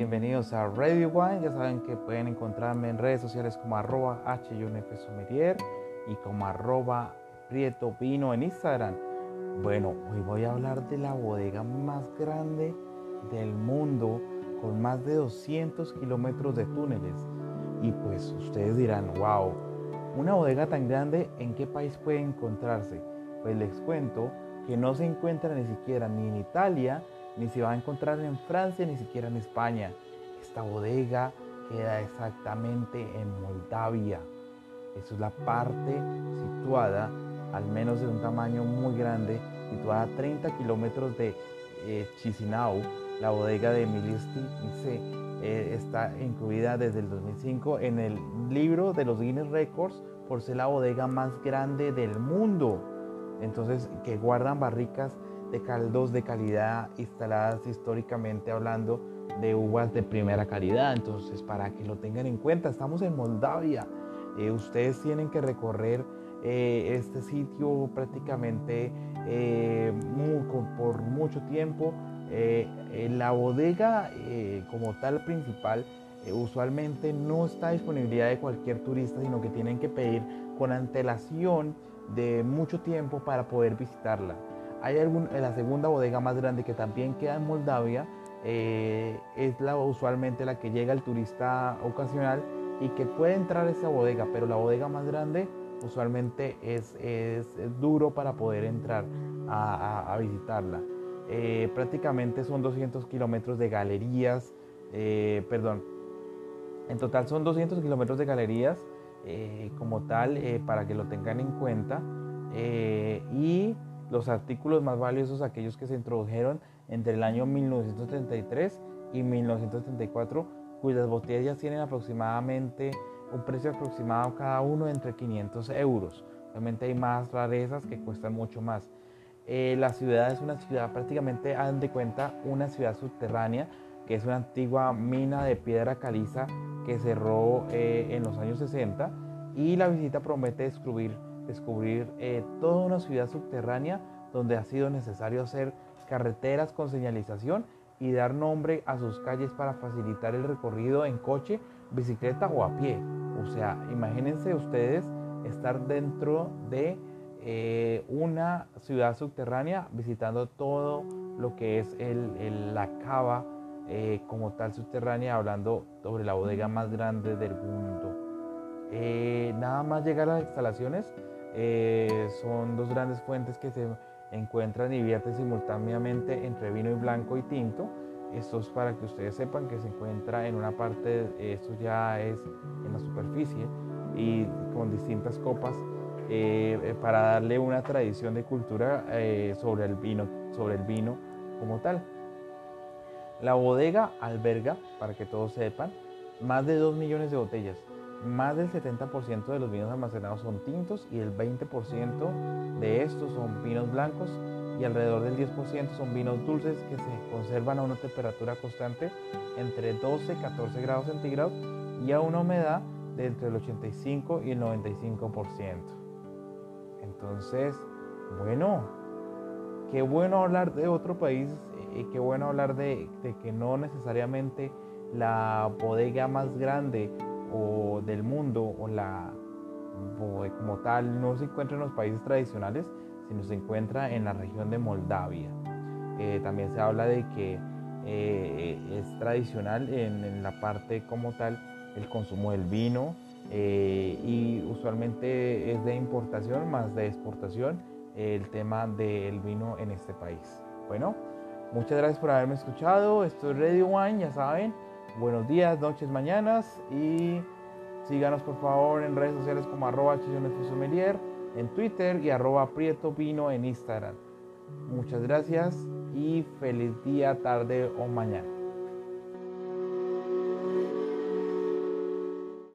Bienvenidos a Radio Wine. Ya saben que pueden encontrarme en redes sociales como arroba y como arroba Prieto Vino en Instagram. Bueno, hoy voy a hablar de la bodega más grande del mundo con más de 200 kilómetros de túneles. Y pues ustedes dirán, wow, una bodega tan grande, ¿en qué país puede encontrarse? Pues les cuento que no se encuentra ni siquiera ni en Italia, ni se va a encontrar en Francia, ni siquiera en España. Esta bodega queda exactamente en Moldavia. Eso es la parte situada, al menos de un tamaño muy grande, situada a 30 kilómetros de eh, Chisinau. La bodega de Milisti eh, está incluida desde el 2005 en el libro de los Guinness Records por ser la bodega más grande del mundo. Entonces, que guardan barricas de caldos de calidad instaladas históricamente hablando de uvas de primera calidad. Entonces, para que lo tengan en cuenta, estamos en Moldavia. Eh, ustedes tienen que recorrer eh, este sitio prácticamente eh, por mucho tiempo. la bodega como tal principal usualmente no está disponibilidad de cualquier turista, sino que tienen que pedir con antelación de mucho tiempo para poder visitarla. Hay algún, la segunda bodega más grande que también queda en Moldavia, eh, es la, usualmente la que llega el turista ocasional y que puede entrar a esa bodega, pero la bodega más grande usualmente es, es, duro para poder entrar a, visitarla. Eh, prácticamente son 200 kilómetros de galerías, eh, perdón, en total son 200 kilómetros de galerías como tal para que lo tengan en cuenta y los artículos más valiosos, aquellos que se introdujeron entre el año 1933 y 1934, cuyas botellas tienen aproximadamente un precio aproximado cada uno entre 500 euros. Obviamente hay más rarezas que cuestan mucho más. Eh, la ciudad es una ciudad prácticamente, hagan de cuenta, una ciudad subterránea, que es una antigua mina de piedra caliza que cerró eh, en los años 60 y la visita promete descubrir descubrir eh, toda una ciudad subterránea donde ha sido necesario hacer carreteras con señalización y dar nombre a sus calles para facilitar el recorrido en coche, bicicleta o a pie. O sea, imagínense ustedes estar dentro de eh, una ciudad subterránea visitando todo lo que es la cava eh, como tal subterránea, hablando sobre la bodega más grande del mundo. nada más llegar a las instalaciones eh, son dos grandes fuentes que se encuentran y vierten simultáneamente entre vino y blanco y tinto. Esto es para que ustedes sepan que se encuentra en una parte, esto ya es en la superficie y con distintas copas eh, eh, para darle una tradición de cultura sobre, el vino, sobre el vino como tal. La bodega alberga, para que todos sepan, más de 2 millones de botellas más del 70% de los vinos almacenados son tintos y el 20% de estos son vinos blancos y alrededor del 10% son vinos dulces que se conservan a una temperatura constante entre 12 y 14 grados centígrados y a una humedad de entre el 85 y el 95%. Entonces, bueno, qué bueno hablar de otro país y qué bueno hablar de, de que no necesariamente la bodega más grande o del mundo o la como tal no se encuentra en los países tradicionales, sino se encuentra en la región de Moldavia. Eh, también se habla de que eh, es tradicional en, la parte como tal el consumo del vino eh, y usualmente es de importación más de exportación el tema del vino en este país. Bueno, muchas gracias por haberme escuchado. Esto es Radio Wine, ya saben buenos días, noches, mañanas y síganos por favor en redes sociales como arroba en Twitter y arroba Prieto Vino en Instagram. Muchas gracias y feliz día, tarde o mañana.